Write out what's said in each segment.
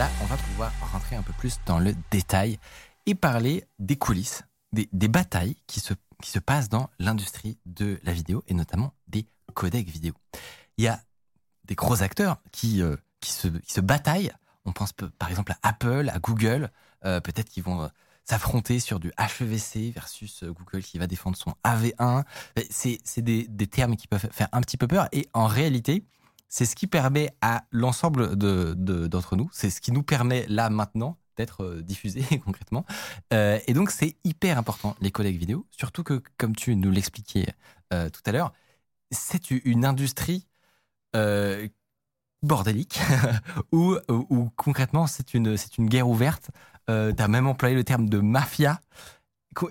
Là, on va pouvoir rentrer un peu plus dans le détail et parler des coulisses, des, des batailles qui se, qui se passent dans l'industrie de la vidéo et notamment des codecs vidéo. Il y a des gros acteurs qui, euh, qui, se, qui se bataillent. On pense par exemple à Apple, à Google. Euh, Peut-être qu'ils vont euh, s'affronter sur du HEVC versus Google qui va défendre son AV1. Mais C'est c'est des, des termes qui peuvent faire un petit peu peur. Et en réalité, c'est ce qui permet à l'ensemble de- de- d'entre nous, c'est ce qui nous permet là maintenant d'être euh, diffusé concrètement. Euh, et donc c'est hyper important les collègues vidéo, surtout que comme tu nous l'expliquais euh, tout à l'heure, c'est une industrie euh, bordélique où, où- concrètement c'est une, une guerre ouverte. Tu as même employé le terme de mafia.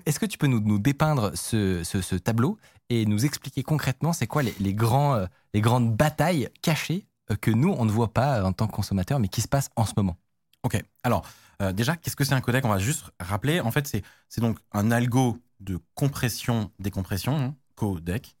Est-ce que tu peux nous, nous dépeindre ce, ce- tableau et nous expliquer concrètement c'est quoi les, grands, les grandes batailles cachées euh, que nous, on ne voit pas euh, en tant que consommateurs, mais qui se passent en ce moment Ok. Alors, euh, déjà, qu'est-ce que c'est un codec? On va juste rappeler. En fait, c'est donc un algo de compression, décompression, hein, codec,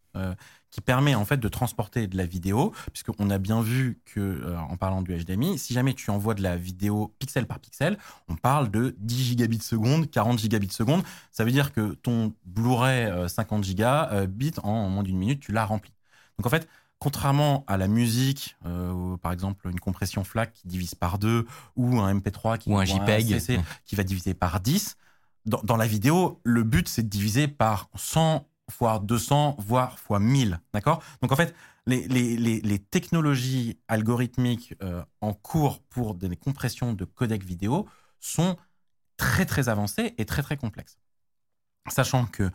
qui permet en fait de transporter de la vidéo, puisqu'on a bien vu que, en parlant du HDMI, si jamais tu envoies de la vidéo pixel par pixel, on parle de 10 gigabits seconde, 40 gigabits seconde. Ça veut dire que ton Blu-ray euh, 50 gigas euh, bit en moins d'une minute, tu l'as rempli. Donc en fait, contrairement à la musique, euh, par exemple une compression FLAC qui divise par deux, ou un MP3 qui Ou un JPEG. CC qui va diviser par 10, dans, dans la vidéo, le but c'est de diviser par 100, voire 200, voire fois 1000. D'accord? Donc en fait, les, les, les, les technologies algorithmiques euh, en cours pour des compressions de codec vidéo sont très très avancées et très très complexes. Sachant que,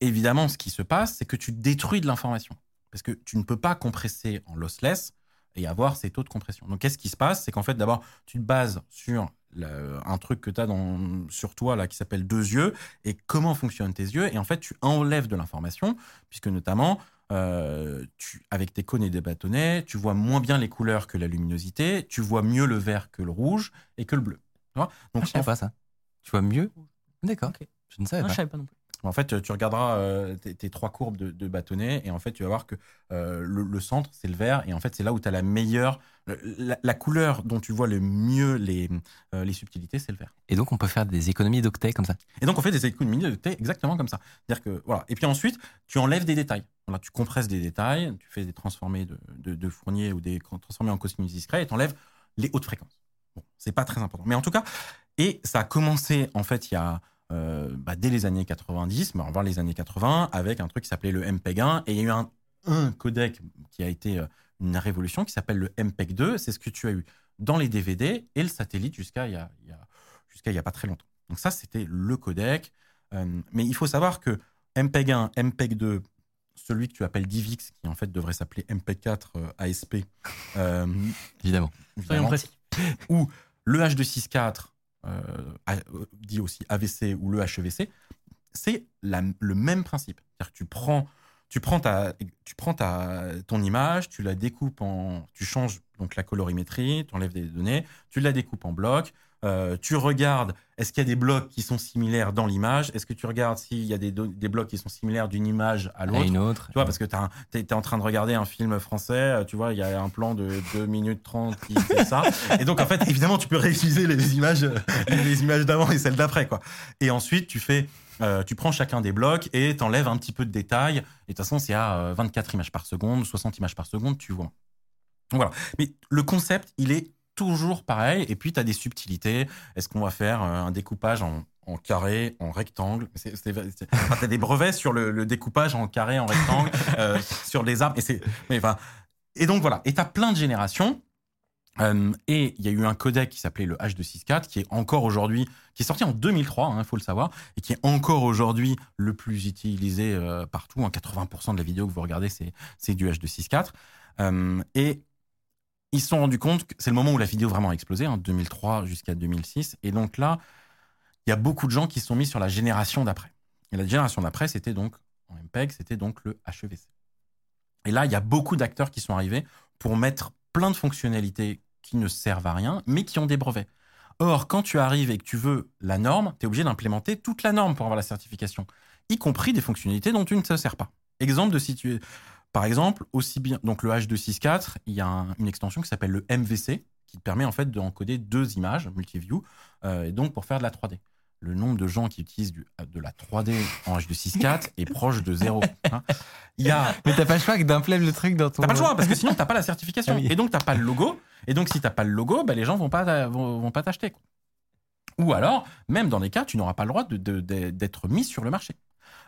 évidemment, ce qui se passe, c'est que tu détruis de l'information. Parce que tu ne peux pas compresser en lossless et avoir ces taux de compression. Donc, qu'est-ce qui se passe? C'est qu'en fait, d'abord, tu te bases sur un truc que tu as dans, sur toi là, qui s'appelle deux yeux et comment fonctionnent tes yeux. Et en fait, tu enlèves de l'information, puisque notamment, euh, tu, avec tes cônes et des bâtonnets, tu vois moins bien les couleurs que la luminosité, tu vois mieux le vert que le rouge et que le bleu. Tu vois? Donc, Ah, je savais en pas ça. Tu vois mieux? D'accord. Ok. Je ne savais Non, pas. je savais pas non plus. En fait, tu regarderas euh, tes, tes trois courbes de, de bâtonnets et en fait, tu vas voir que euh, le, le centre, c'est le vert et en fait, c'est là où tu as la meilleure. La, la couleur dont tu vois le mieux les, euh, les subtilités, c'est le vert. Et donc, on peut faire des économies d'octets comme ça. Et donc, on fait des économies thé exactement comme ça. C'est-à-dire que, voilà. Et puis ensuite, tu enlèves des détails. Voilà, tu compresses des détails, tu fais des transformés de, de, de Fournier ou des transformés en cosinus discrets et tu enlèves les hautes fréquences. Bon, c'est pas très important. Mais en tout cas, et ça a commencé, en fait, il y a. euh, bah, dès les années 90, mais avant les années 80, avec un truc qui s'appelait le MPEG-1, et il y a eu un, un codec qui a été euh, une révolution qui s'appelle le MPEG-2. C'est ce que tu as eu dans les DVD et le satellite jusqu'à il y a, il jusqu'à il y a pas très longtemps. Donc ça, c'était le codec. Euh, mais il faut savoir que MPEG-1, MPEG-2, celui que tu appelles DivX, qui en fait devrait s'appeler MPEG-4 euh, ASP, euh, Évidemment. Soyons précis. ou le H264, euh, a- euh, dit aussi AVC ou le HEVC, c'est le même principe. C'est-à-dire que tu prends, tu prends, ta, tu prends ta, ton image, tu la découpes en. Tu changes donc la colorimétrie, tu enlèves des données, tu la découpes en blocs, euh, tu regardes est-ce qu'il y a des blocs qui sont similaires dans l'image, est-ce que tu regardes s'il y a des, des blocs qui sont similaires d'une image à À l'autre? une autre. Tu vois, parce que tu es, en train de regarder un film français, euh, tu vois, il y a un plan de 2 minutes 30 qui fait ça. Et donc, en fait, évidemment, tu peux réutiliser les images, les images d'avant et celles d'après, quoi. Et ensuite, tu fais, euh, tu prends chacun des blocs et t'enlèves un petit peu de détails. Et de toute façon, c'est à euh, 24 images par seconde, 60 images par seconde, tu vois. Voilà. Mais le concept, il est toujours pareil. Et puis, tu as des subtilités. Est-ce qu'on va faire euh, un découpage en, en carré, en rectangle? Enfin, Tu as des brevets sur le, le découpage en carré, en rectangle, euh, sur les arbres. Et, c'est- mais, enfin, et donc, voilà. Et tu as plein de générations. Euh, et il y a eu un codec qui s'appelait le H264, qui est encore aujourd'hui, qui est sorti en 2003, il faut le savoir, et qui est encore aujourd'hui le plus utilisé euh, partout. 80% de la vidéo que vous regardez, c'est du H264. Euh, et ils se sont rendus compte que c'est le moment où la vidéo vraiment a explosé, en 2003 jusqu'à 2006. Et donc là, il y a beaucoup de gens qui se sont mis sur la génération d'après. Et la génération d'après, c'était donc, en MPEG, c'était donc le HEVC. Et là, il y a beaucoup d'acteurs qui sont arrivés pour mettre plein de fonctionnalités qui ne servent à rien, mais qui ont des brevets. Or, quand tu arrives et que tu veux la norme, tu es obligé d'implémenter toute la norme pour avoir la certification, y compris des fonctionnalités dont tu ne te sers pas. Exemple de situer. Par exemple, aussi bien donc le H264, il y a une extension qui s'appelle le MVC qui permet en fait d'encoder deux images multiview euh, et donc pour faire de la 3D le nombre de gens qui utilisent de la 3D en H264 est proche de zéro. Hein. Il y a... Mais t'as pas le choix d'implémenter le truc dans ton. T'as pas le choix parce que sinon t'as pas la certification ah et donc t'as pas le logo et donc si t'as pas le logo, bah, les gens vont pas vont, pas t'acheter. Ou alors, même dans les cas, tu n'auras pas le droit d'être mis sur le marché.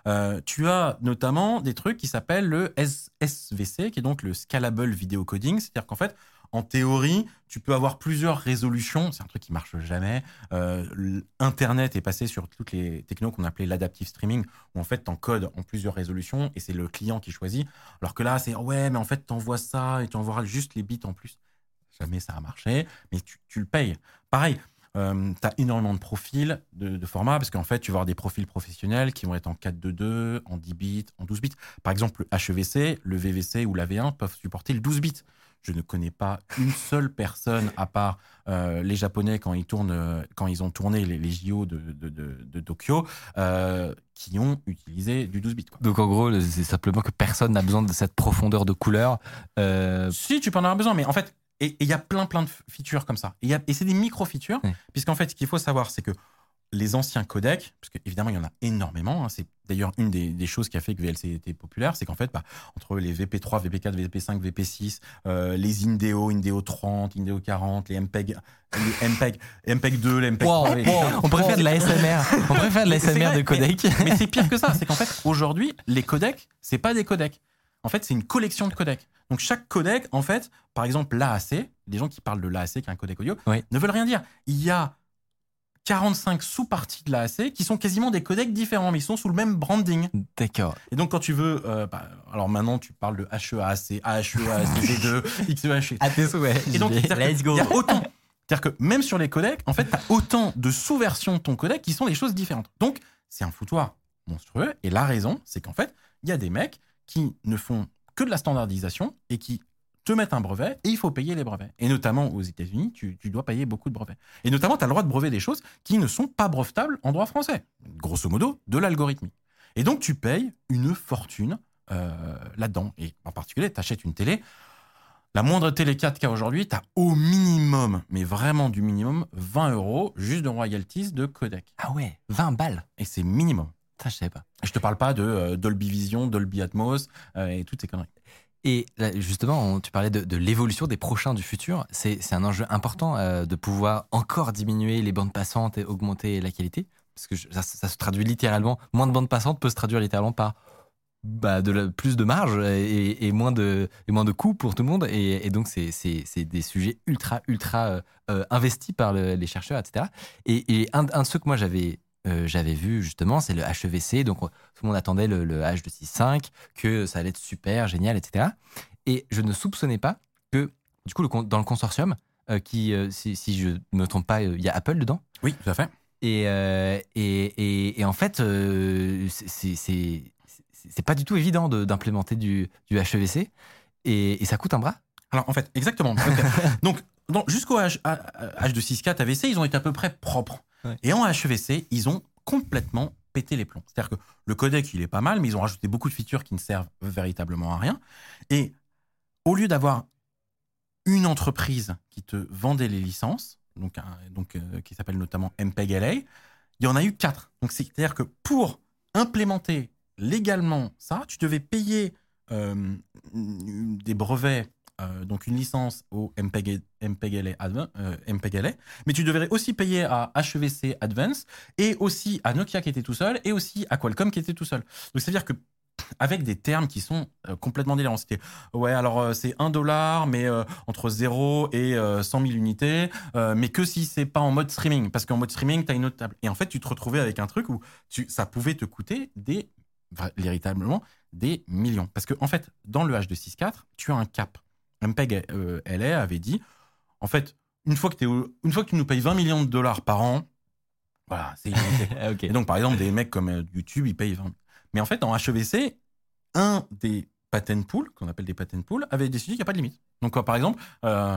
Euh, tu as notamment des trucs qui s'appellent le SVC, qui est donc le Scalable Video Coding, c'est-à-dire qu'en fait, en théorie, tu peux avoir plusieurs résolutions. C'est un truc qui marche jamais. Euh, Internet est passé sur toutes les technos qu'on appelait l'adaptive streaming, où en fait, tu encodes en plusieurs résolutions et c'est le client qui choisit. Alors que là, c'est ouais, mais en fait, tu envoies ça et tu envoies juste les bits en plus. Jamais ça a marché, mais tu, le payes. Pareil, euh, tu as énormément de profils de, de formats, parce qu'en fait, tu vas avoir des profils professionnels qui vont être en 4.2.2, en 10 bits, en 12 bits. Par exemple, le HEVC, le VVC ou la V1 peuvent supporter le 12 bits. Je ne connais pas une seule personne, à part euh, les Japonais quand ils, tournent, euh, quand ils ont tourné les, les JO de, de, de, Tokyo, euh, qui ont utilisé du 12 bits. Donc en gros, c'est simplement que personne n'a besoin de cette profondeur de couleur. Si, tu peux en avoir besoin, mais en fait, et il y a plein plein de features comme ça. Et, et c'est des micro-features, puisqu'en fait, ce qu'il faut savoir, c'est que les anciens codecs, parce qu'évidemment, il y en a énormément. Hein, c'est d'ailleurs une des, choses qui a fait que VLC était populaire, c'est qu'en fait, bah, entre les VP3, VP4, VP5, VP6, les Indeo, Indeo 30, Indeo 40, les MPEG, les MPEG, MPEG 2, les MPEG 3. on préfère de la SMR. On préfère de la SMR de codec. Mais, c'est pire que ça. C'est qu'en fait, aujourd'hui, les codecs, c'est pas des codecs. En fait, c'est une collection de codecs. Donc chaque codec, en fait, par exemple l'AAC, les gens qui parlent de l'AAC, qui est un codec audio, ne veulent rien dire. Il y a 45 sous-parties de l'AAC qui sont quasiment des codecs différents, mais ils sont sous le même branding. D'accord. Et donc, quand tu veux. Euh, bah, alors maintenant, tu parles de HEAC, AHEAC, V2, XEH. À tes souhaits. Et donc, let's go. Il y a autant. C'est-à-dire que même sur les codecs, en fait, tu as autant de sous-versions de ton codec qui sont des choses différentes. Donc, c'est un foutoir monstrueux. Et la raison, c'est qu'en fait, il y a des mecs qui ne font que de la standardisation et qui te mettre un brevet et il faut payer les brevets. Et notamment aux États-Unis, tu, dois payer beaucoup de brevets. Et notamment, tu as le droit de brevet des choses qui ne sont pas brevetables en droit français. Grosso modo, de l'algorithmie. Et donc, tu payes une fortune euh, là-dedans. Et en particulier, tu achètes une télé. La moindre télé 4K aujourd'hui, tu as au minimum, mais vraiment du minimum, 20 euros juste de royalties de codec. Ah ouais, 20 balles. Et c'est minimum. Ça, je sais pas. Je te parle pas de euh, Dolby Vision, Dolby Atmos euh, et toutes ces conneries. Et justement, tu parlais de, l'évolution des prochains du futur. C'est un enjeu important euh, de pouvoir encore diminuer les bandes passantes et augmenter la qualité. Parce que ça, se traduit littéralement, moins de bandes passantes peut se traduire littéralement par bah, de plus de marge et, moins de, et moins de coûts pour tout le monde. Et, donc, c'est des sujets ultra, ultra investis par les chercheurs, etc. Et, un, un de ceux que moi j'avais euh, j'avais vu justement, c'est le HEVC. Donc, tout le monde attendait le, H265, que ça allait être super, génial, etc. Et je ne soupçonnais pas que, du coup, dans le consortium, euh, qui, euh, si, je ne me trompe pas, il y a Apple dedans. Oui, tout à fait. Et, et, et, en fait, c'est pas du tout évident d'implémenter du, du, HEVC. Et, ça coûte un bras. Alors, en fait, exactement. donc, jusqu'au H, H264 AVC, ils ont été à peu près propres. Et en HEVC, ils ont complètement pété les plombs. C'est-à-dire que le codec, il est pas mal, mais ils ont rajouté beaucoup de features qui ne servent véritablement à rien. Et au lieu d'avoir une entreprise qui te vendait les licences, donc, euh, qui s'appelle notamment MPEG-LA, il y en a eu quatre. Donc c'est-à-dire que pour implémenter légalement ça, tu devais payer euh, des brevets euh, donc une licence au MPEG, MPEG-LA, euh, mais tu devrais aussi payer à HEVC Advance et aussi à Nokia qui était tout seul et aussi à Qualcomm qui était tout seul. Donc c'est-à-dire que avec des termes qui sont euh, complètement délirants. C'était, ouais, alors euh, c'est un dollar, mais euh, entre 0 et 100 000 unités, mais que si c'est pas en mode streaming, parce qu'en mode streaming, tu as une autre table. Et en fait, tu te retrouvais avec un truc où ça pouvait te coûter des, véritablement, des millions. Parce que en fait, dans le H264, tu as un cap. MPEG LA avait dit, en fait, une fois, que une fois que tu nous payes 20 millions de dollars par an, voilà, c'est Et donc, par exemple, des mecs comme YouTube, ils payent 20 mais en fait, en HEVC, un des patent pools, qu'on appelle des patent pools, avait décidé qu'il n'y a pas de limite. Donc, par exemple, euh,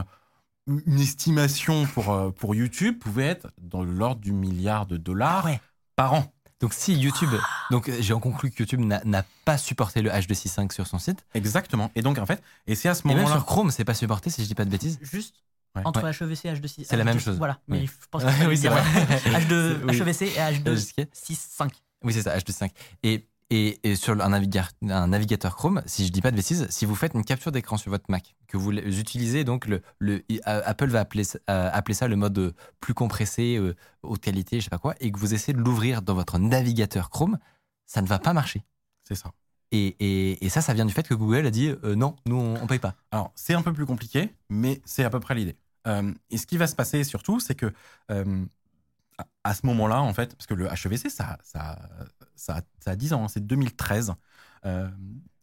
une estimation pour, euh, pour YouTube pouvait être dans l'ordre du milliard de dollars ah par an. Donc si YouTube, donc j'ai en conclu que YouTube n'a pas supporté le H265 sur son site. Exactement. Et donc en fait, et c'est à ce moment-là. Et même sur Chrome, c'est pas supporté si je dis pas de bêtises. Juste entre HEVC et H265. C'est la même chose. Voilà. Mais je pense que oui, c'est vrai. H2, HEVC et H265. Oui, c'est ça, H265. Et et, sur un navigateur, un navigateur Chrome, si je dis pas de bêtises, si vous faites une capture d'écran sur votre Mac, que vous utilisez donc le, le Apple va appeler, euh, appeler ça le mode plus compressé, euh, haute qualité, je sais pas quoi, et que vous essayez de l'ouvrir dans votre navigateur Chrome, ça ne va pas marcher. C'est ça. Et, et, ça, ça vient du fait que Google a dit euh, non, nous on, ne paye pas. Alors c'est un peu plus compliqué, mais c'est à peu près l'idée. et ce qui va se passer surtout, c'est que à ce moment-là, en fait, parce que le HEVC, ça, ça, ça, a 10 ans, hein, c'est 2013. Euh,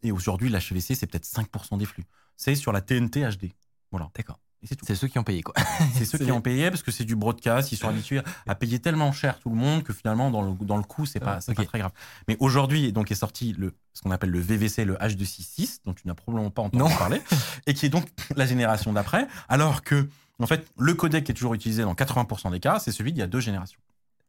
et aujourd'hui, l'HEVC, c'est peut-être 5% des flux. C'est sur la TNT HD. Voilà. D'accord. C'est ceux qui ont payé, quoi. c'est ceux qui ont payé parce que c'est du broadcast. Ils sont habitués à payer tellement cher tout le monde que finalement, dans le, dans le coût, c'est pas, pas très grave. Mais aujourd'hui, donc, est sorti le, ce qu'on appelle le VVC, le H266, dont tu n'as probablement pas entendu parler, et qui est donc la génération d'après. Alors que, en fait, le codec qui est toujours utilisé dans 80% des cas, c'est celui d'il y a deux générations.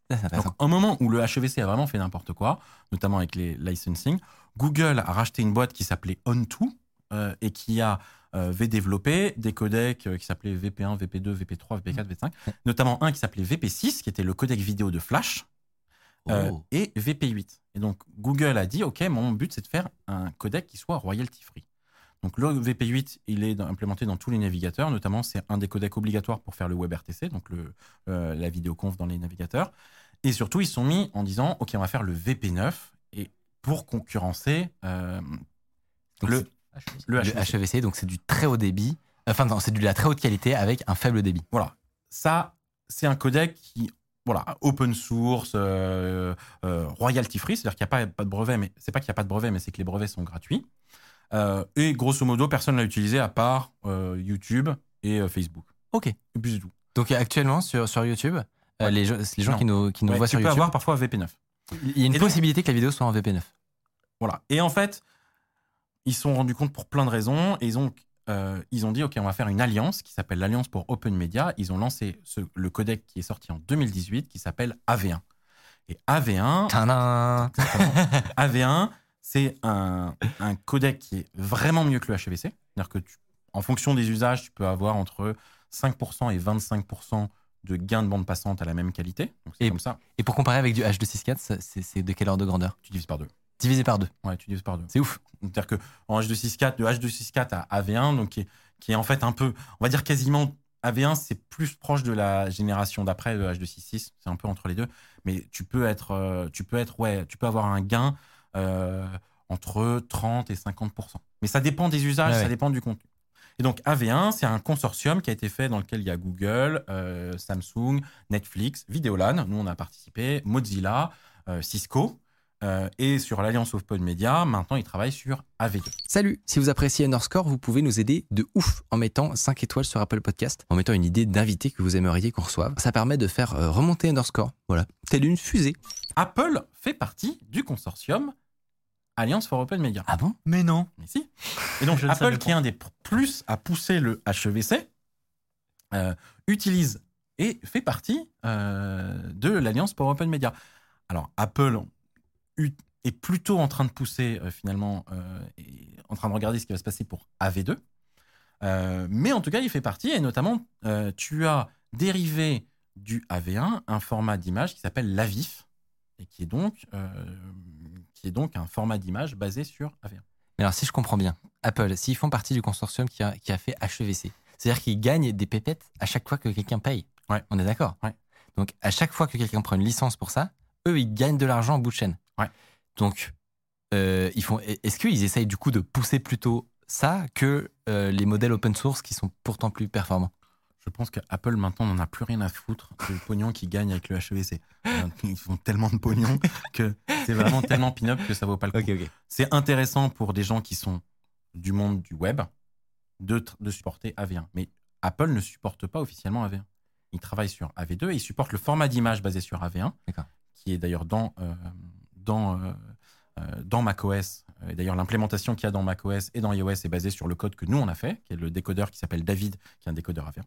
Donc, un moment où le HEVC a vraiment fait n'importe quoi, notamment avec les licensing, Google a racheté une boîte qui s'appelait On2 euh, et qui a euh, développé des codecs euh, qui s'appelaient VP1, VP2, VP3, VP4, VP5, notamment un qui s'appelait VP6, qui était le codec vidéo de Flash, euh, oh. et VP8. Et donc Google a dit, OK, mon but c'est de faire un codec qui soit royalty free. Donc le VP8, il est implémenté dans tous les navigateurs, notamment c'est un des codecs obligatoires pour faire le WebRTC, donc le, euh, la vidéoconf dans les navigateurs. Et surtout, ils sont mis en disant, OK, on va faire le VP9 et pour concurrencer euh, le, le, HEVC. Donc c'est du très haut débit, enfin c'est de la très haute qualité avec un faible débit. Voilà. Ça, c'est un codec qui, voilà, open source, euh, royalty free, c'est-à-dire qu'il n'y a pas, pas de brevet, mais c'est pas qu'il n'y a pas de brevet, mais c'est que les brevets sont gratuits. Euh, et grosso modo, personne ne l'a utilisé à part euh, YouTube et euh, Facebook. Ok. Et puis tout. Donc actuellement sur, sur YouTube, les, gens, les gens qui nous, qui nous voient sur YouTube. Tu peux avoir parfois VP9. Il y a une possibilité que la vidéo soit en VP9. Voilà. Et en fait, ils se sont rendus compte pour plein de raisons et ils ont, ils ont dit OK, on va faire une alliance qui s'appelle l'Alliance pour Open Media. Ils ont lancé ce, le codec qui est sorti en 2018 qui s'appelle AV1. Et AV1. AV1 c'est un, codec qui est vraiment mieux que le HEVC. C'est-à-dire que en fonction des usages, tu peux avoir entre 5% et 25% de gain de bande passante à la même qualité. et, comme ça. Et pour comparer avec du H264, c'est de quelle ordre de grandeur? Tu divises par deux. Divisé par deux. Ouais, tu divises par deux. C'est ouf. C'est-à-dire que en H264, de H264 à AV1, donc qui est, qui est en fait un peu, on va dire quasiment AV1, c'est plus proche de la génération d'après de H266, c'est un peu entre les deux, mais tu peux être, euh, tu peux être, ouais, tu peux avoir un gain entre 30 et 50% Mais ça dépend des usages, ça dépend du contenu. Et donc AV1, c'est un consortium qui a été fait dans lequel il y a Google, euh, Samsung, Netflix, Videolan, nous on a participé, Mozilla, euh, Cisco. Et sur l'Alliance Open Media, maintenant ils travaillent sur AV2. Salut, si vous appréciez Underscore, vous pouvez nous aider de ouf en mettant 5 étoiles sur Apple Podcast, en mettant une idée d'invité que vous aimeriez qu'on reçoive. Ça permet de faire remonter Underscore, voilà, telle une fusée. Apple fait partie du consortium Alliance for Open Media. Ah bon? Mais non. Mais si. Et donc Apple, qui est un des plus à pousser le HEVC, euh, utilise et fait partie euh, de l'Alliance pour Open Media. Alors Apple est plutôt en train de pousser euh, finalement, et en train de regarder ce qui va se passer pour AV2. mais en tout cas, il fait partie et notamment, tu as dérivé du AV1 un format d'image qui s'appelle l'AVIF et qui est donc qui est donc un format d'image basé sur AV1. Mais alors, si je comprends bien, Apple, s'ils font partie du consortium qui a, qui a fait HEVC, c'est-à-dire qu'ils gagnent des pépettes à chaque fois que quelqu'un paye. Ouais. On est d'accord? Ouais. Donc, à chaque fois que quelqu'un prend une licence pour ça, eux, ils gagnent de l'argent en bout de chaîne. Ouais. Donc, euh, ils font. Est-ce qu'ils essayent du coup de pousser plutôt ça que euh, les modèles open source qui sont pourtant plus performants? Je pense qu'Apple maintenant n'en a plus rien à foutre du pognon qu'ils gagnent avec le HEVC. Ils font tellement de pognon que c'est vraiment tellement pin-up que ça vaut pas le coup. C'est intéressant pour des gens qui sont du monde du web de, de supporter AV1. Mais Apple ne supporte pas officiellement AV1. Il travaille sur AV2 et il supporte le format d'image basé sur AV1, D'accord. Qui est d'ailleurs dans, euh, dans, euh, euh, dans macOS. Et d'ailleurs, l'implémentation qu'il y a dans macOS et dans iOS est basée sur le code que nous, on a fait, qui est le décodeur qui s'appelle David, qui est un décodeur AV1.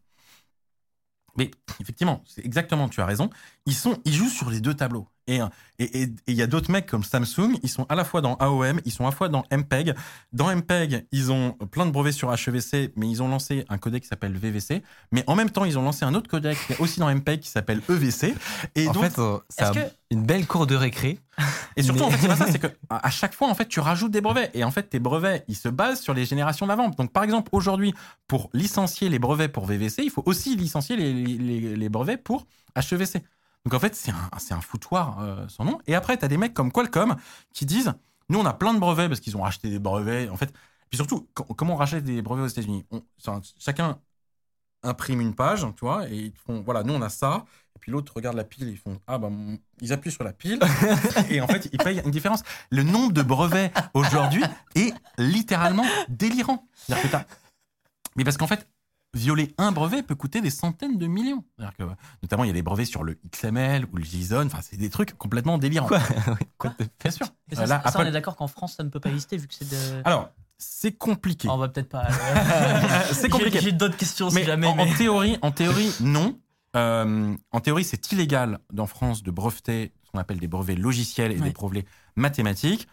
Mais effectivement, c'est exactement, tu as raison. Ils, sont, ils jouent sur les deux tableaux. Et euh, et- et- et il y a d'autres mecs comme Samsung, ils sont à la fois dans AOM, ils sont à la fois dans MPEG. Dans MPEG, ils ont plein de brevets sur HEVC, mais ils ont lancé un codec qui s'appelle VVC. Mais en même temps, ils ont lancé un autre codec qui est aussi dans MPEG qui s'appelle EVC. Et en donc, fait, euh, un- que- une belle cour de récré. et surtout, mais- en fait, c'est pas ça, c'est que à à chaque fois, en fait, tu rajoutes des brevets. Et en fait, tes brevets, ils se basent sur les générations d'avant. Donc, par exemple, aujourd'hui, pour licencier les brevets pour VVC, il faut aussi licencier les, les- les brevets pour HEVC. Donc, en fait, c'est un, un foutoir euh, sans nom. Et après, tu as des mecs comme Qualcomm qui disent Nous, on a plein de brevets parce qu'ils ont racheté des brevets. En fait, puis surtout, co- comment on rachète des brevets aux États-Unis? Chacun imprime une page, tu vois, et ils font Voilà, nous, on a ça. Et puis l'autre regarde la pile, ils font Ah, mon- ils appuient sur la pile. et en fait, ils payent une différence. Le nombre de brevets aujourd'hui est littéralement délirant. Que Mais parce qu'en fait, violer un brevet peut coûter des centaines de millions. C'est-à-dire que, notamment, il y a des brevets sur le XML ou le JSON. Enfin, c'est des trucs complètement délirants. Quoi Quoi Bien sûr. Et ça, Euh, là, ça, on est d'accord qu'en France, ça ne peut pas exister vu que c'est de. Alors, c'est compliqué. Oh, on va peut-être pas. c'est compliqué. J'ai d'autres questions mais si jamais. en, en mais- théorie, en théorie, non. Euh, en théorie, c'est illégal en France de breveter ce qu'on appelle des brevets logiciels et Ouais. des brevets mathématiques.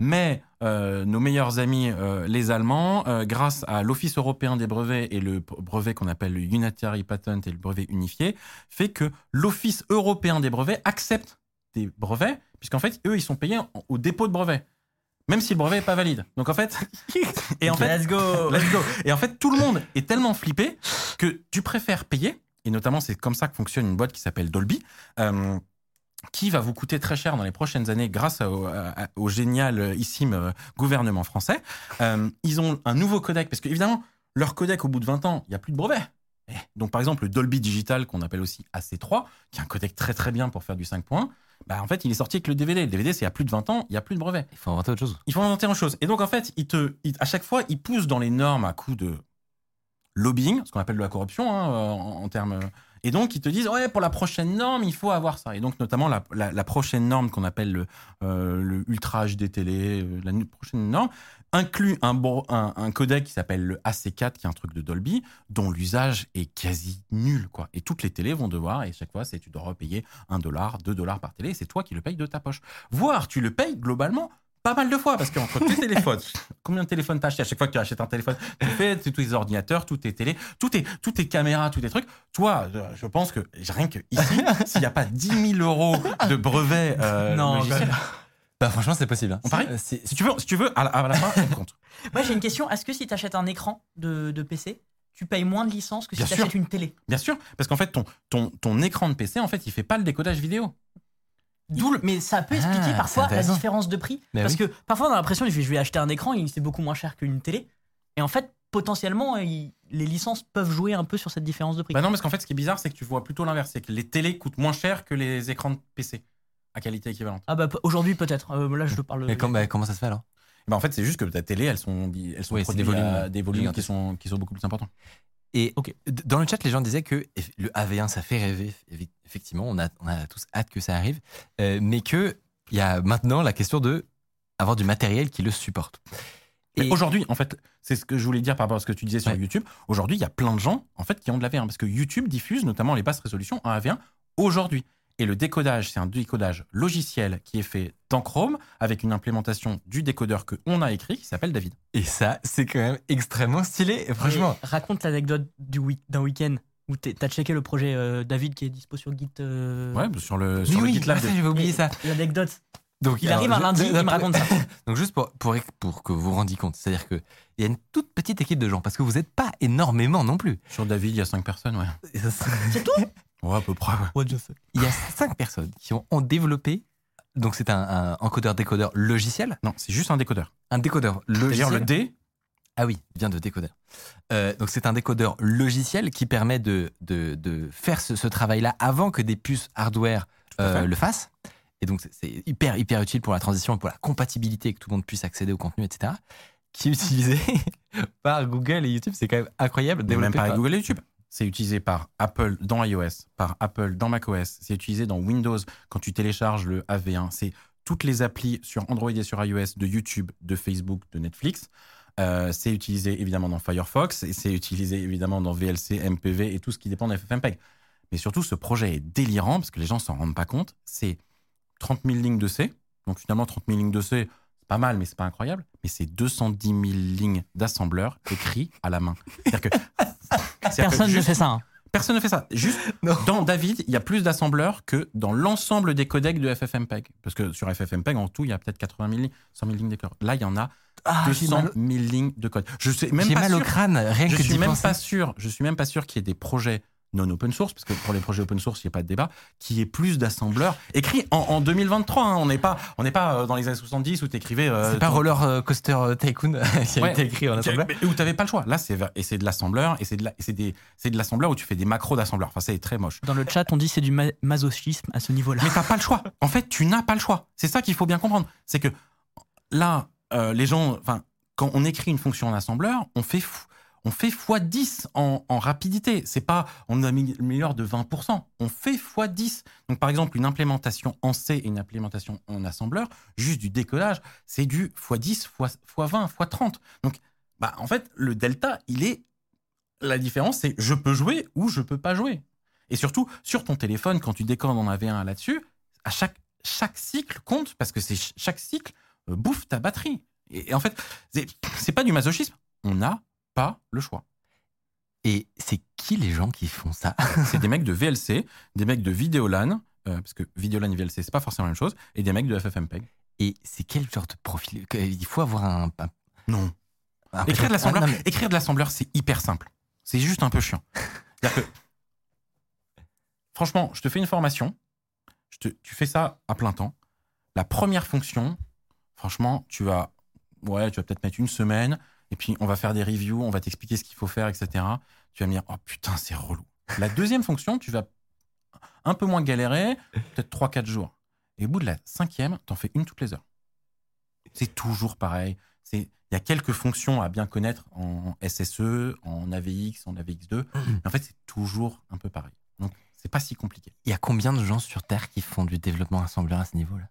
Mais euh, nos meilleurs amis, euh, les Allemands, euh, grâce à l'Office européen des brevets et le brevet qu'on appelle le Unitary Patent et le brevet unifié, fait que l'Office européen des brevets accepte des brevets, puisqu'en fait, eux, ils sont payés au dépôt de brevet, même si le brevet n'est pas valide. Donc en fait, et en fait, Let's go Let's go. Et en fait, tout le monde est tellement flippé que tu préfères payer, et notamment c'est comme ça que fonctionne une boîte qui s'appelle Dolby, qui va vous coûter très cher dans les prochaines années grâce au, au génialissime euh, gouvernement français. Euh, ils ont un nouveau codec, parce qu'évidemment, leur codec, au bout de 20 ans, il n'y a plus de brevet. Eh, Donc, par exemple, le Dolby Digital, qu'on appelle aussi AC3, qui est un codec très très bien pour faire du 5 points, bah, en fait, il est sorti avec le DVD. Le DVD, c'est il y a plus de 20 ans, il n'y a plus de brevet. Il faut inventer autre chose. Il faut inventer autre chose. Et donc, en fait, il te, à chaque fois, il pousse dans les normes à coup de lobbying, ce qu'on appelle de la corruption hein, euh, en, en termes. Et donc, ils te disent, ouais, pour la prochaine norme, il faut avoir ça. Et donc, notamment, la, prochaine norme qu'on appelle le, euh, le Ultra HD télé, euh, la prochaine norme, inclut un, codec qui s'appelle le AC4, qui est un truc de Dolby, dont l'usage est quasi nul. Quoi. Et toutes les télés vont devoir, et chaque fois, c'est tu dois repayer 1 dollar, 2 dollars par télé, c'est toi qui le payes de ta poche. Voire, tu le payes globalement pas mal de fois, parce qu'entre tes téléphones, combien de téléphones t'as acheté À chaque fois que tu achètes un téléphone, tu fais tous tes ordinateurs, tous tes télés, tous tes, toutes tes caméras, tous tes trucs. Toi, euh, je pense que rien que ici, s'il n'y a pas 10 000 euros de brevets euh, Non, logiciels, Bah, franchement, c'est possible. hein. On parie? Si tu veux, si tu veux, à la, à la fin, on compte. Moi, j'ai une question. Est-ce que si tu achètes un écran de, de PC, tu payes moins de licence que si tu achètes une télé? Bien sûr, parce qu'en fait, ton, ton, ton écran de PC, en fait, il fait pas le décodage vidéo. D'où le- Mais ça peut expliquer Ah, parfois la différence de prix. Mais parce oui. que parfois, on a l'impression je vais acheter un écran, il c'est beaucoup moins cher qu'une télé. Et en fait, potentiellement, il- les licences peuvent jouer un peu sur cette différence de prix. Bah non, parce qu'en fait, ce qui est bizarre, c'est que tu vois plutôt l'inverse. C'est que les télés coûtent moins cher que les écrans de PC à qualité équivalente. Ah bah aujourd'hui peut-être. Euh, là, je te parle. Mais comme- bah, comment ça se fait alors? Bah en fait, c'est juste que ta télé, elles sont, elles sont Oui, des à volumes des volumes qui sont, qui sont beaucoup plus importants. Et d- dans le chat, les gens disaient que le AV1, ça fait rêver. Eff- Effectivement, on a, on a tous hâte que ça arrive. Euh, mais qu'il y a maintenant la question de avoir du matériel qui le supporte. Mais Et- aujourd'hui, en fait, c'est ce que je voulais dire par rapport à ce que tu disais sur Ouais. YouTube. Aujourd'hui, il y a plein de gens en fait qui ont de l'AV1 parce que YouTube diffuse notamment les basses résolutions en AV1 aujourd'hui. Et le décodage, c'est un décodage logiciel qui est fait dans Chrome avec une implémentation du décodeur que on a écrit qui s'appelle David. Et ça, c'est quand même extrêmement stylé. Et franchement, Et raconte l'anecdote du week- d'un week-end t'es- t'as checké le projet euh, David qui est dispo sur Git. euh, Ouais, sur le, oui, sur le oui, GitLab. ah, j'avais oublié ça. L'anecdote. Donc, Il alors, arrive un je- lundi, je- il me raconte ça. Donc juste pour, pour, pour que vous vous rendiez compte, c'est-à-dire qu'il y a une toute petite équipe de gens, parce que vous n'êtes pas énormément non plus. Sur David, il y a cinq personnes, ouais. C'est tout? Ouais, à peu près. ouais. Il y a cinq personnes qui ont, ont développé Donc c'est un, un encodeur-décodeur logiciel Non, c'est juste un décodeur. Un décodeur C'est-à-dire logiciel le D, Ah oui, vient de décodeur. Euh, donc c'est un décodeur logiciel qui permet de, de, de faire ce, ce travail-là avant que des puces hardware euh, le fassent. Et donc c'est- hyper hyper utile pour la transition, et pour la compatibilité, que tout le monde puisse accéder au contenu, etc. Qui est utilisé par Google et YouTube. C'est quand même incroyable. même par par- Google et YouTube. C'est utilisé par Apple dans iOS, par Apple dans macOS. C'est utilisé dans Windows quand tu télécharges le AV1. C'est toutes les applis sur Android et sur iOS de YouTube, de Facebook, de Netflix. Euh, c'est utilisé évidemment dans Firefox et c'est utilisé évidemment dans VLC, MPV et tout ce qui dépend de FFmpeg. Mais surtout, ce projet est délirant parce que les gens s'en rendent pas compte. C'est 30 000 lignes de C. Donc finalement, 30 000 lignes de C, c'est pas mal, mais c'est pas incroyable. Mais c'est 210 000 lignes d'assembleur écrits à la main. C'est-à-dire que c'est-à-dire que Personne ne fait ça. hein. Personne ne fait ça. Juste Non. dans David, il y a plus d'assembleurs que dans l'ensemble des codecs de FFmpeg. Parce que sur FFmpeg, en tout, il y a peut-être 80 000 lignes, 100 000 lignes code. Là, il y en a Ah, j'ai 200 mal, 000 lignes de code. Je sais même j'ai pas mal au sûr. crâne, rien Je que suis même penser. pas sûr. Je suis même pas sûr qu'il y ait des projets non open source, parce que pour les projets open source, il n'y a pas de débat, qu'il y ait plus d'assembleurs écrits en, en 2023. hein. On n'est pas, on n'est pas euh, dans les années 70 où tu écrivais. C'est pas Roller euh, Coaster euh, Tycoon qui a Ouais. été écrit en assembleur. Où tu n'avais pas le choix. Là, c'est et c'est de l'assembleur et c'est de la- et c'est des- c'est de l'assembleur où tu fais des macros d'assembleur. Enfin, c'est très moche. Dans le chat, on dit c'est du ma- masochisme à ce niveau-là. Mais t'as pas le choix. En fait, tu n'as pas le choix. C'est ça qu'il faut bien comprendre. C'est que là, euh, les gens, enfin, quand on écrit une fonction en assembleur, on fait on fait x10 en, rapidité. C'est pas, on améliore de 20%. On fait x10. Donc, par exemple, une implémentation en C et une implémentation en assembleur, juste du décodage, c'est du x10, x, x20, x30. Donc, bah, en fait, le delta, il est, la différence, c'est je peux jouer ou je peux pas jouer. Et surtout, sur ton téléphone, quand tu décodes en AV1 là-dessus, à chaque, chaque cycle compte parce que c'est ch- chaque cycle bouffe ta batterie. Et, et en fait, c'est pas du masochisme. On n'a pas le choix. Et c'est qui les gens qui font ça? C'est des mecs de VLC, des mecs de Videolan, euh, parce que Videolan et VLC, c'est pas forcément la même chose, et des mecs de FFmpeg. Et c'est quel genre de profil? Il faut avoir un. un- Non. un- Écrire de l'assembleur, Ah, mais- écrire de l'assembleur, c'est hyper simple. C'est juste un peu chiant. C'est-à-dire que, franchement, je te fais une formation, je te- tu fais ça à plein temps. La première fonction, franchement, tu vas, ouais, tu vas peut-être mettre une semaine, et puis on va faire des reviews, on va t'expliquer ce qu'il faut faire, etc. Tu vas me dire, oh putain, c'est relou. La deuxième fonction, tu vas un peu moins galérer, peut-être 3-4 jours. Et au bout de la cinquième, t'en fais une toutes les heures. C'est toujours pareil. C'est il y a quelques fonctions à bien connaître en SSE, en AVX, en AVX2. Mais en fait, c'est toujours un peu pareil. Donc, c'est pas si compliqué. Il y a combien de gens sur Terre qui font du développement assembleur à ce niveau-là?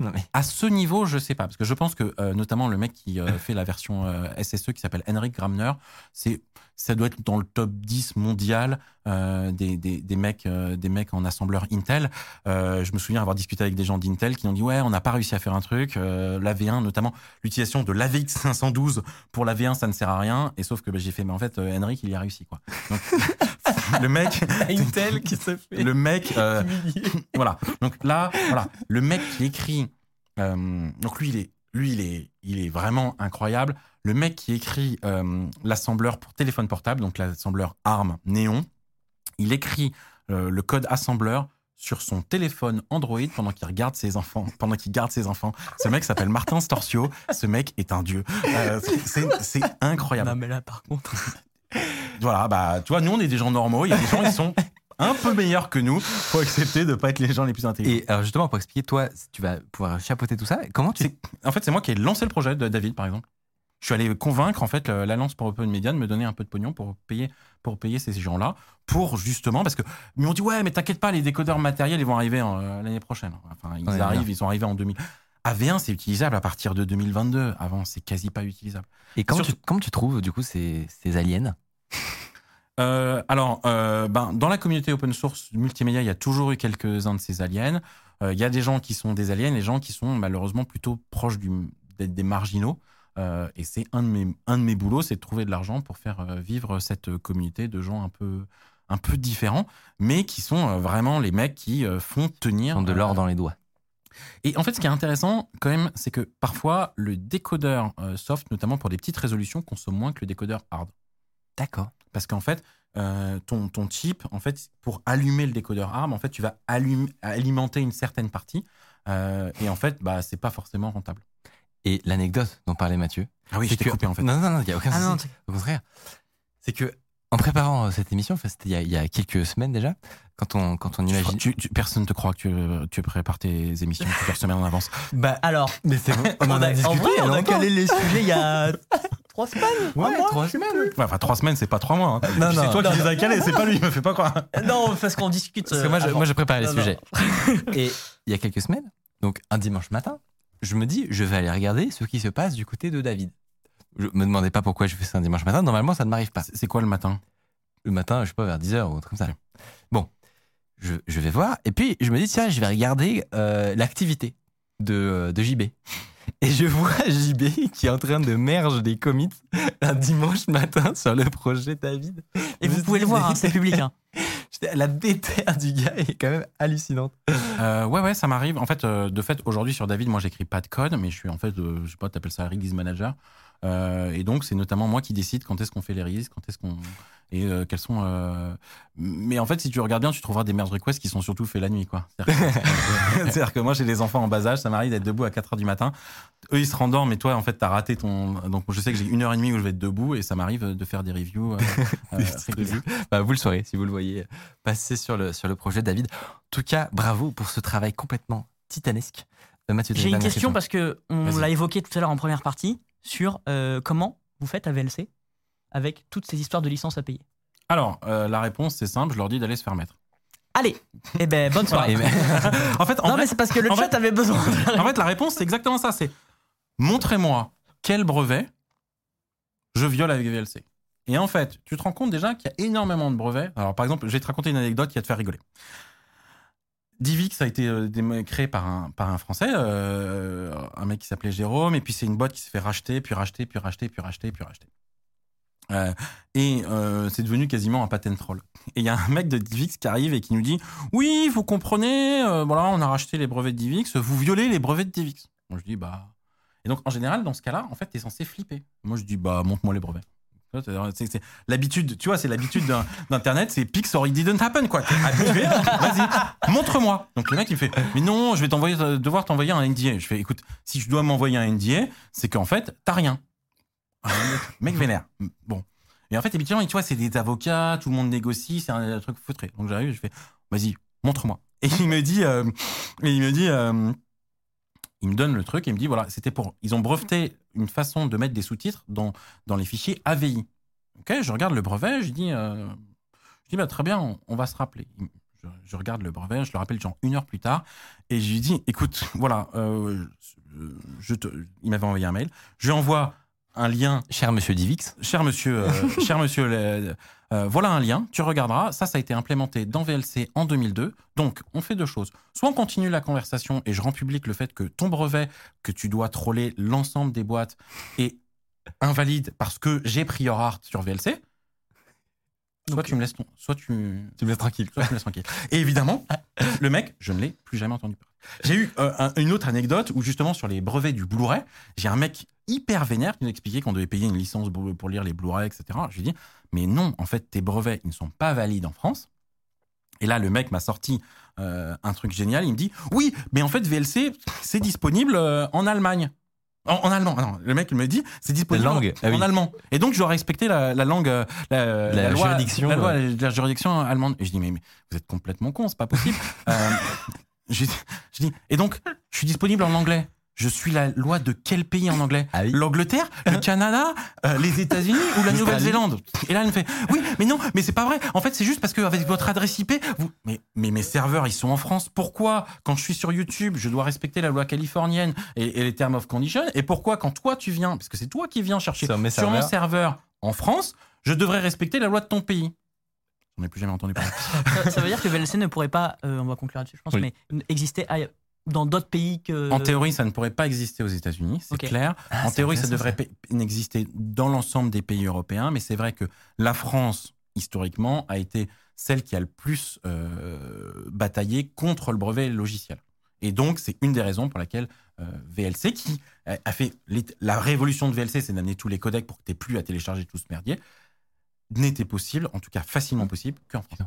Non mais. À ce niveau, je sais pas, parce que je pense que euh, notamment le mec qui euh, fait la version euh, SSE qui s'appelle Henrik Gramner, c'est ça doit être dans le top 10 mondial euh, des, des, des mecs euh, des mecs en assembleur Intel. Euh, je me souviens avoir discuté avec des gens d'Intel qui ont dit ouais, on n'a pas réussi à faire un truc. Euh, la V1, notamment l'utilisation de l'AVX 512 pour la V1, ça ne sert à rien. Et sauf que bah, j'ai fait, mais en fait, euh, Henrik, il y a réussi quoi. Donc, le mec, Intel qui se fait. le mec, euh, voilà. Donc là, voilà, le mec qui écrit, euh, donc lui, il est, lui, il est, il est vraiment incroyable. Le mec qui écrit euh, l'assembleur pour téléphone portable, donc l'assembleur ARM Néon, il écrit euh, le code assembleur sur son téléphone Android pendant qu'il regarde ses enfants, pendant qu'il garde ses enfants. Ce mec s'appelle Martin Storcio. Ce mec est un dieu. Euh, c'est c'est incroyable. Non, mais là, par contre. Voilà, bah, tu vois, nous, on est des gens normaux. Il y a des gens qui sont un peu meilleurs que nous. Faut accepter de pas être les gens les plus intelligents. Et alors justement, pour expliquer, toi, tu vas pouvoir chapeauter tout ça. Comment tu. En fait, c'est moi qui ai lancé le projet de David, par exemple. Je suis allé convaincre en fait l'Alliance pour Open Media de me donner un peu de pognon pour payer pour payer ces gens-là, pour justement parce que ils m'ont dit ouais mais t'inquiète pas les décodeurs matériels ils vont arriver euh, l'année prochaine. Enfin ils Ouais, arrivent bien. ils sont arrivés en 2000. AV1 c'est utilisable à partir de 2022. Avant c'est quasi pas utilisable. Et comment, surtout- tu, comment tu trouves du coup ces, ces aliens? Euh, alors, euh, ben, dans la communauté open source multimédia, il y a toujours eu quelques-uns de ces aliens. Euh, il y a des gens qui sont des aliens, des gens qui sont malheureusement plutôt proches d'être des marginaux. Et c'est un de mes, un de mes boulots, c'est de trouver de l'argent pour faire vivre cette communauté de gens un peu, un peu différents, mais qui sont vraiment les mecs qui font tenir Ils ont de l'or dans les doigts. et en fait, ce qui est intéressant quand même, c'est que parfois le décodeur soft, notamment pour des petites résolutions, consomme moins que le décodeur hard. D'accord. parce qu'en fait, euh, ton, ton chip, en fait, pour allumer le décodeur ARM, en fait, tu vas alimenter une certaine partie. euh, et en fait, bah, c'est pas forcément rentable. Et l'anecdote dont parlait Mathieu. Ah oui, je t'ai que- coupé en fait. Non, non, non, il n'y a aucun Ah non, souci. Au contraire. C'est que, en préparant euh, cette émission, enfin, c'était il y, a- il y a quelques semaines déjà, quand on, quand on imagine. tu- tu- personne ne te croit que tu, tu prépares tes émissions plusieurs semaines en avance. Bah, Alors, mais c'est bon, on en a en discuté. vrai, on a calé les sujets il y a trois semaines. Ouais, un mois, trois semaines. Ouais, enfin, trois semaines, c'est pas trois mois. hein. Non, Puis non, c'est toi non, qui les as calés, c'est pas lui, me fais pas croire. Non, parce qu'on discute. Parce que euh, moi, je, avant. moi, je préparais les sujets. Et il y a quelques semaines, donc un dimanche matin, je me dis, je vais aller regarder ce qui se passe du côté de David. Je me demandais pas pourquoi je fais ça un dimanche matin. Normalement, ça ne m'arrive pas. C'est c'est quoi le matin? Le matin, je sais pas, vers 10h ou un truc comme ça. Bon, je, je vais voir. Et puis, je me dis, tiens, je vais regarder euh, l'activité de, de JB. Et je vois JB qui est en train de merge des commits un dimanche matin sur le projet David. Et vous pouvez le voir, hein, c'est public. hein. La déterre du gars est quand même hallucinante. Euh, ouais, ouais, ça m'arrive. En fait, euh, de fait, aujourd'hui sur David, moi, j'écris pas de code, mais je suis en fait, euh, je sais pas, t'appelles ça release manager. Euh, et donc, c'est notamment moi qui décide quand est-ce qu'on fait les releases, quand est-ce qu'on et euh, quels sont. euh, Mais en fait, si tu regardes bien, tu trouveras des merge requests qui sont surtout faits la nuit, quoi. C'est-à-dire que, moi, j'ai des enfants en bas âge, ça m'arrive d'être debout à 4 heures du matin. Eux, ils se rendorment, mais toi, en fait, t'as raté ton. Donc, je sais que j'ai une heure et demie où je vais être debout, et ça m'arrive de faire des reviews. euh, euh, réguliers. Bah, vous le saurez si vous le voyez passer sur le, sur le projet David. En tout cas, bravo pour ce travail complètement titanesque. Euh, Mathieu, J'ai une dernière question parce que on l'a évoqué tout à l'heure en première partie sur euh, comment vous faites à VLC avec toutes ces histoires de licences à payer. Alors, euh, la réponse, c'est simple, je leur dis d'aller se faire mettre. Allez, eh ben bonne soirée. Et ben- En fait, en non vrai, mais c'est parce que le en chat avait besoin. En fait, la réponse, c'est exactement ça. C'est montrez-moi quel brevet je viole avec VLC. Et en fait, tu te rends compte déjà qu'il y a énormément de brevets. Alors, par exemple, je vais te raconter une anecdote qui va te faire rigoler. Divix a été euh, créé par un, Français, euh, un mec qui s'appelait Jérôme, et puis c'est une boîte qui s'est fait racheter, puis racheter, puis racheter, puis racheter, puis racheter. Euh, et c'est devenu quasiment un patent troll. Et il y a un mec de Divix qui arrive et qui nous dit Oui, vous comprenez, voilà, on a racheté les brevets de Divix, vous violez les brevets de Divix. Moi je dis Bah. Et donc en général, dans ce cas-là, en fait, t'es censé flipper. Moi je dis Bah, montre-moi les brevets. L'habitude, tu vois, c'est l'habitude d'Internet, c'est Pix or it didn't happen, quoi. Habitué, vas-y, montre-moi. Donc le mec, il fait, mais non, je vais euh, devoir t'envoyer un NDA. Je fais, écoute, si je dois m'envoyer un NDA, c'est qu'en fait, t'as rien. Ah, mec, mec vénère. Bon. Et en fait, habituellement, tu vois, c'est des avocats, tout le monde négocie, c'est un, truc foutré. Donc j'arrive, je fais, vas-y, montre-moi. Et il me dit, euh, et il me dit, euh, il me donne le truc et il me dit, voilà, c'était pour, ils ont breveté une façon de mettre des sous-titres dans, dans les fichiers AVI. Ok, je regarde le brevet, je dis, euh, je dis, bah, très bien, on, on va se rappeler. Je regarde le brevet, je le rappelle genre une heure plus tard, et je lui dis, écoute, voilà, euh, je te, il m'avait envoyé un mail, je lui envoie un lien Cher monsieur Divix, cher monsieur, euh, cher monsieur, euh, voilà un lien, tu regarderas. Ça, ça a été implémenté dans VLC en 2002. Donc, on fait deux choses. Soit on continue la conversation et je rends public le fait que ton brevet, que tu dois troller l'ensemble des boîtes, est invalide parce que j'ai prior art sur VLC. Soit tu me laisses ton, soit tu, tu me laisses tranquille. Toi, tu me laisses tranquille. Et évidemment, le mec, je ne l'ai plus jamais entendu parler. J'ai eu euh, un- une autre anecdote où justement sur les brevets du Blu-ray, j'ai un mec hyper vénère qui nous expliquait qu'on devait payer une licence pour lire les Blu-ray, etc. Je lui ai dit, mais non, en fait, tes brevets, ils ne sont pas valides en France. Et là, le mec m'a sorti euh, un truc génial. Il me dit, oui, mais en fait, VLC, c'est disponible euh, en Allemagne. En, en allemand. Ah non, le mec il me dit, c'est disponible La langue, en, ah oui. en allemand. Et donc, je dois respecter la, la langue, euh, la, La loi- juridiction, la loi- euh. la juridiction allemande. Et je dis, mais, mais vous êtes complètement con, c'est pas possible. Euh, je, je dis, et donc, je suis disponible en anglais. Je suis la loi de quel pays en anglais Ah oui. L'Angleterre, le Canada, euh, les États-Unis ou la. Nouvelle-Zélande Et là, elle me fait Oui, mais non, mais c'est pas vrai. En fait, c'est juste parce qu'avec votre adresse IP, vous. Mais, mais mes serveurs, ils sont en France. Pourquoi, quand je suis sur YouTube, je dois respecter la loi californienne et, et les terms of condition? Et pourquoi, quand toi, tu viens, parce que c'est toi qui viens chercher Sur mes sur mon serveur en France, je devrais respecter la loi de ton pays J'en ai plus jamais entendu parler. ça, ça veut dire que VLC ne pourrait pas, euh, on va conclure là-dessus, je pense, Oui. mais exister ailleurs- dans d'autres pays que. En théorie, ça ne pourrait pas exister aux États-Unis, c'est clair. Ah, en théorie, ça devrait n'exister dans l'ensemble des pays européens, mais c'est vrai que la France, historiquement, a été celle qui a le plus euh, bataillé contre le brevet logiciel. Et donc, c'est une des raisons pour laquelle euh, VLC, qui a fait la révolution de VLC, c'est d'amener tous les codecs pour que tu n'aies plus à télécharger tout ce merdier, n'était possible, en tout cas facilement possible, qu'en France.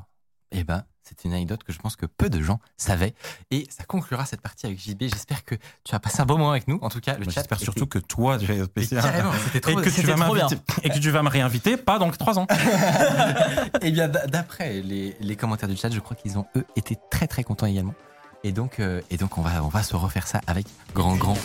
Eh ben, c'est une anecdote que je pense que peu de gens savaient. Et ça conclura cette partie avec JB. J'espère que tu as passé un bon moment avec nous. En tout cas, le chat. J'espère surtout que toi, un- carrément, c'était et trop, que, tu vas trop bien. et que tu vas me réinviter, pas dans trois ans. Eh bien, d'après les, les commentaires du chat, je crois qu'ils ont eux été très très contents également. Et donc, euh, et donc on va on va se refaire ça avec grand grand